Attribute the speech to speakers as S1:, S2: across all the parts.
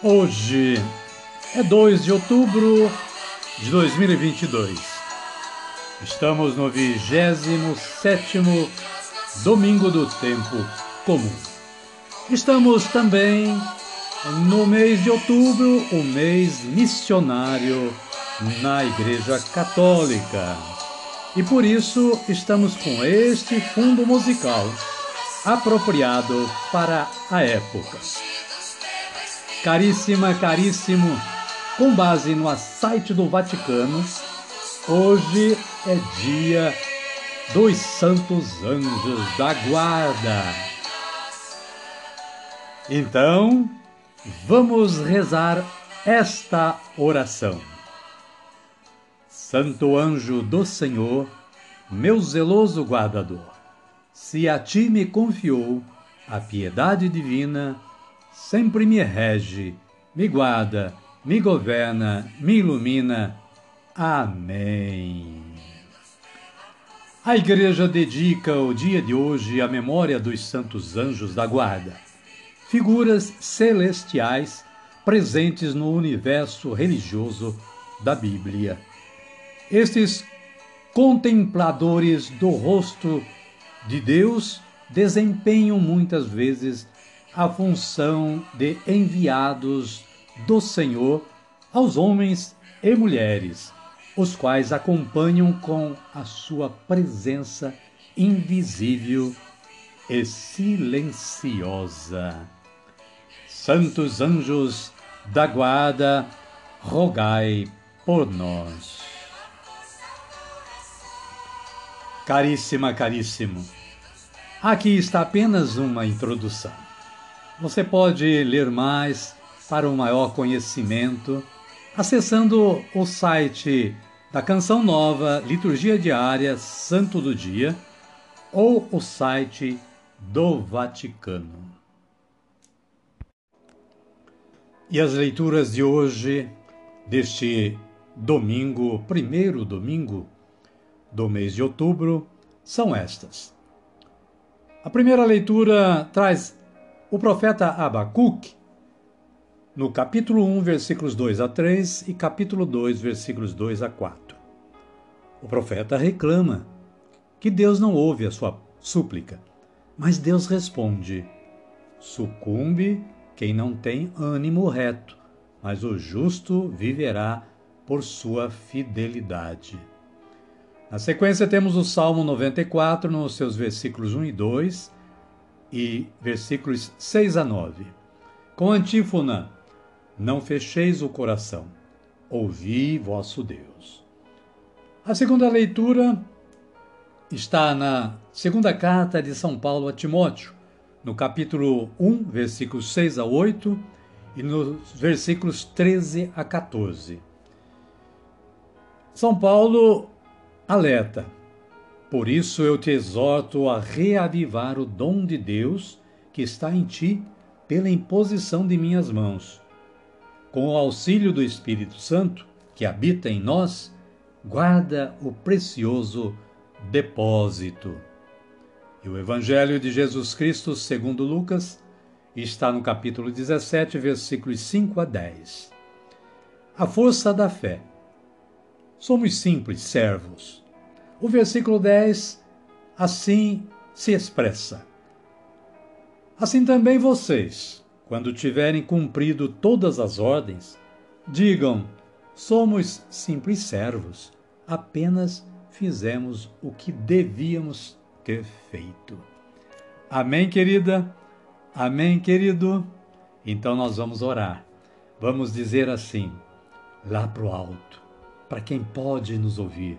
S1: Hoje é 2 de outubro de 2022. Estamos no 27 domingo do tempo comum. Estamos também no mês de outubro, o mês missionário na Igreja Católica. E por isso estamos com este fundo musical apropriado para a época. Caríssima, caríssimo, com base no site do Vaticano, hoje é dia dos Santos Anjos da Guarda. Então, vamos rezar esta oração. Santo anjo do Senhor, meu zeloso guardador, se a ti me confiou a piedade divina, sempre me rege, me guarda, me governa, me ilumina. Amém. A Igreja dedica o dia de hoje à memória dos santos anjos da guarda, figuras celestiais presentes no universo religioso da Bíblia. Estes contempladores do rosto de Deus desempenham muitas vezes a função de enviados do Senhor aos homens e mulheres, os quais acompanham com a sua presença invisível e silenciosa. Santos anjos da guarda, rogai por nós. Caríssima, caríssimo, aqui está apenas uma introdução. Você pode ler mais para um maior conhecimento acessando o site da Canção Nova, Liturgia Diária, Santo do Dia, ou o site do Vaticano. E as leituras de hoje, deste domingo, primeiro domingo do mês de outubro, são estas. A primeira leitura traz o profeta Abacuque, no capítulo 1, versículos 2 a 3 e capítulo 2, versículos 2 a 4. O profeta reclama que Deus não ouve a sua súplica, mas Deus responde: Sucumbe quem não tem ânimo reto, mas o justo viverá por sua fidelidade. Na sequência, temos o Salmo 94, nos seus versículos 1 e 2, e versículos 6 a 9. Com antífona: Não fecheis o coração, ouvi vosso Deus. A segunda leitura está na segunda carta de São Paulo a Timóteo, no capítulo 1, versículos 6 a 8 e nos versículos 13 a 14. São Paulo alerta: por isso eu te exorto a reavivar o dom de Deus que está em ti pela imposição de minhas mãos. Com o auxílio do Espírito Santo, que habita em nós, guarda o precioso depósito. E o Evangelho de Jesus Cristo, segundo Lucas, está no capítulo 17, versículos 5 a 10. A força da fé. Somos simples servos o versículo 10: Assim se expressa. Assim também vocês, quando tiverem cumprido todas as ordens, digam: somos simples servos, apenas fizemos o que devíamos ter feito. Amém, querida? Amém, querido? Então nós vamos orar. Vamos dizer assim, lá para o alto, para quem pode nos ouvir.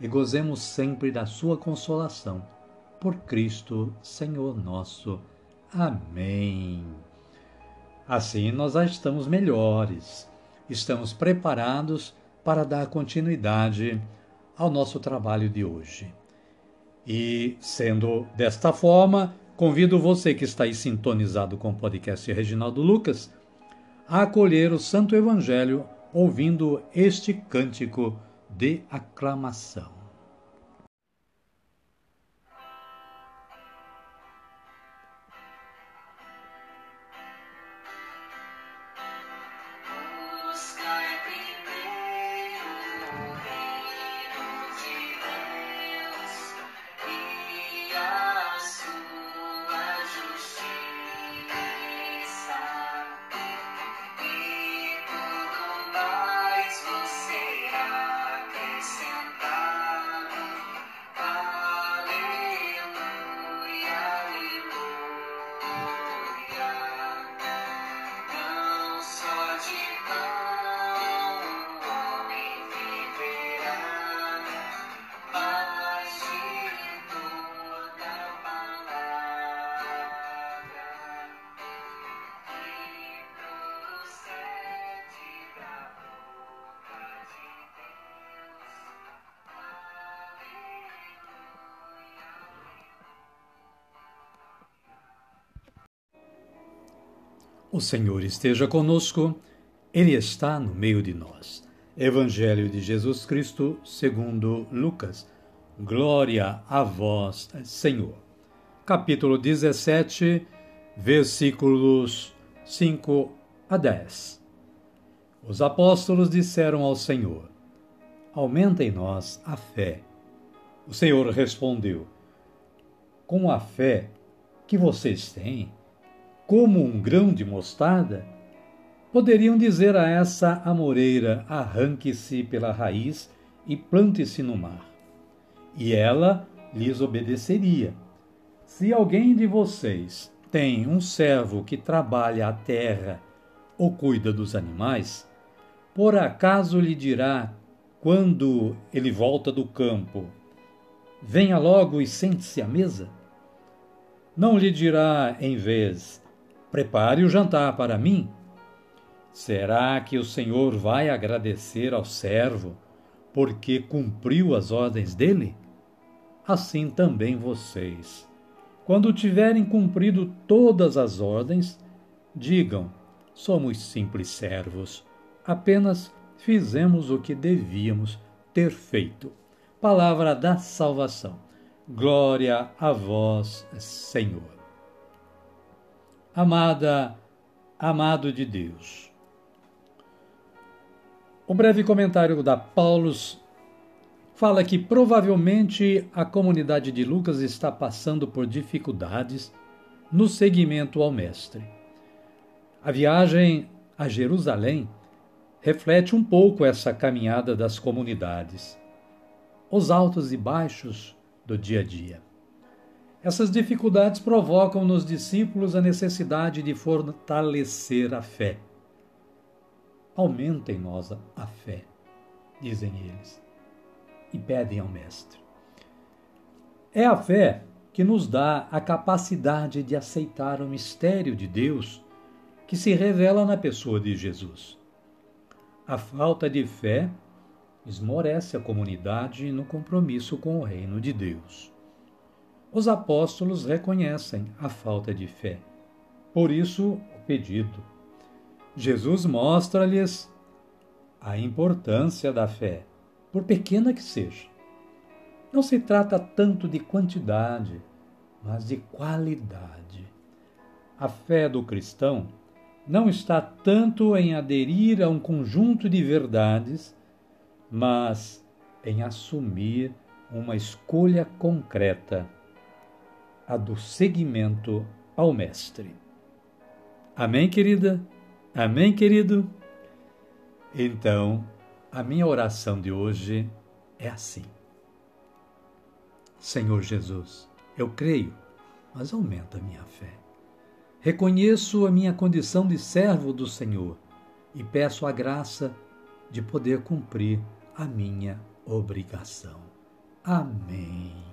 S1: e gozemos sempre da sua consolação por Cristo, Senhor nosso. Amém. Assim nós já estamos melhores, estamos preparados para dar continuidade ao nosso trabalho de hoje. E, sendo desta forma, convido você que está aí sintonizado com o podcast Reginaldo Lucas a acolher o Santo Evangelho ouvindo este cântico de aclamação. O Senhor esteja conosco, Ele está no meio de nós. Evangelho de Jesus Cristo, segundo Lucas. Glória a vós, Senhor. Capítulo 17, versículos 5 a 10. Os apóstolos disseram ao Senhor: Aumenta em nós a fé. O Senhor respondeu: Com a fé que vocês têm, como um grão de mostarda, poderiam dizer a essa amoreira: arranque-se pela raiz e plante-se no mar. E ela lhes obedeceria. Se alguém de vocês tem um servo que trabalha a terra ou cuida dos animais, por acaso lhe dirá, quando ele volta do campo, venha logo e sente-se à mesa? Não lhe dirá, em vez, Prepare o jantar para mim. Será que o Senhor vai agradecer ao servo porque cumpriu as ordens dele? Assim também vocês. Quando tiverem cumprido todas as ordens, digam: somos simples servos, apenas fizemos o que devíamos ter feito. Palavra da salvação. Glória a vós, Senhor amada, amado de Deus. O breve comentário da Paulus fala que provavelmente a comunidade de Lucas está passando por dificuldades no seguimento ao Mestre. A viagem a Jerusalém reflete um pouco essa caminhada das comunidades, os altos e baixos do dia a dia. Essas dificuldades provocam nos discípulos a necessidade de fortalecer a fé. Aumenta em nós a fé, dizem eles, e pedem ao Mestre. É a fé que nos dá a capacidade de aceitar o mistério de Deus que se revela na pessoa de Jesus. A falta de fé esmorece a comunidade no compromisso com o reino de Deus. Os apóstolos reconhecem a falta de fé. Por isso, o pedido. Jesus mostra-lhes a importância da fé, por pequena que seja. Não se trata tanto de quantidade, mas de qualidade. A fé do cristão não está tanto em aderir a um conjunto de verdades, mas em assumir uma escolha concreta, a do seguimento ao Mestre. Amém, querida? Amém, querido? Então, a minha oração de hoje é assim: Senhor Jesus, eu creio, mas aumenta a minha fé. Reconheço a minha condição de servo do Senhor e peço a graça de poder cumprir a minha obrigação. Amém.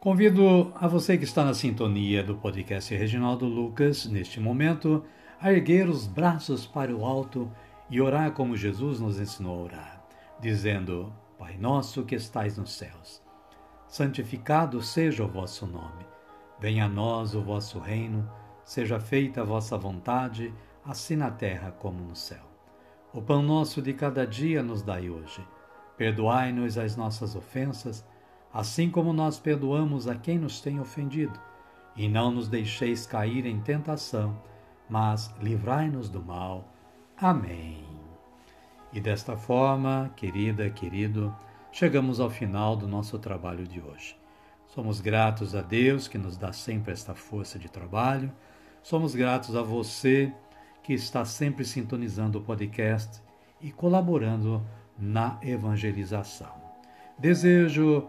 S1: Convido a você que está na sintonia do podcast Reginaldo Lucas, neste momento, a erguer os braços para o alto e orar como Jesus nos ensinou a orar, dizendo: Pai nosso que estais nos céus, santificado seja o vosso nome. Venha a nós o vosso reino, seja feita a vossa vontade, assim na terra como no céu. O pão nosso de cada dia nos dai hoje. Perdoai-nos as nossas ofensas, assim como nós perdoamos a quem nos tem ofendido. E não nos deixeis cair em tentação, mas livrai-nos do mal. Amém. E desta forma, querida, querido, chegamos ao final do nosso trabalho de hoje. Somos gratos a Deus que nos dá sempre esta força de trabalho. Somos gratos a você que está sempre sintonizando o podcast e colaborando na evangelização. Desejo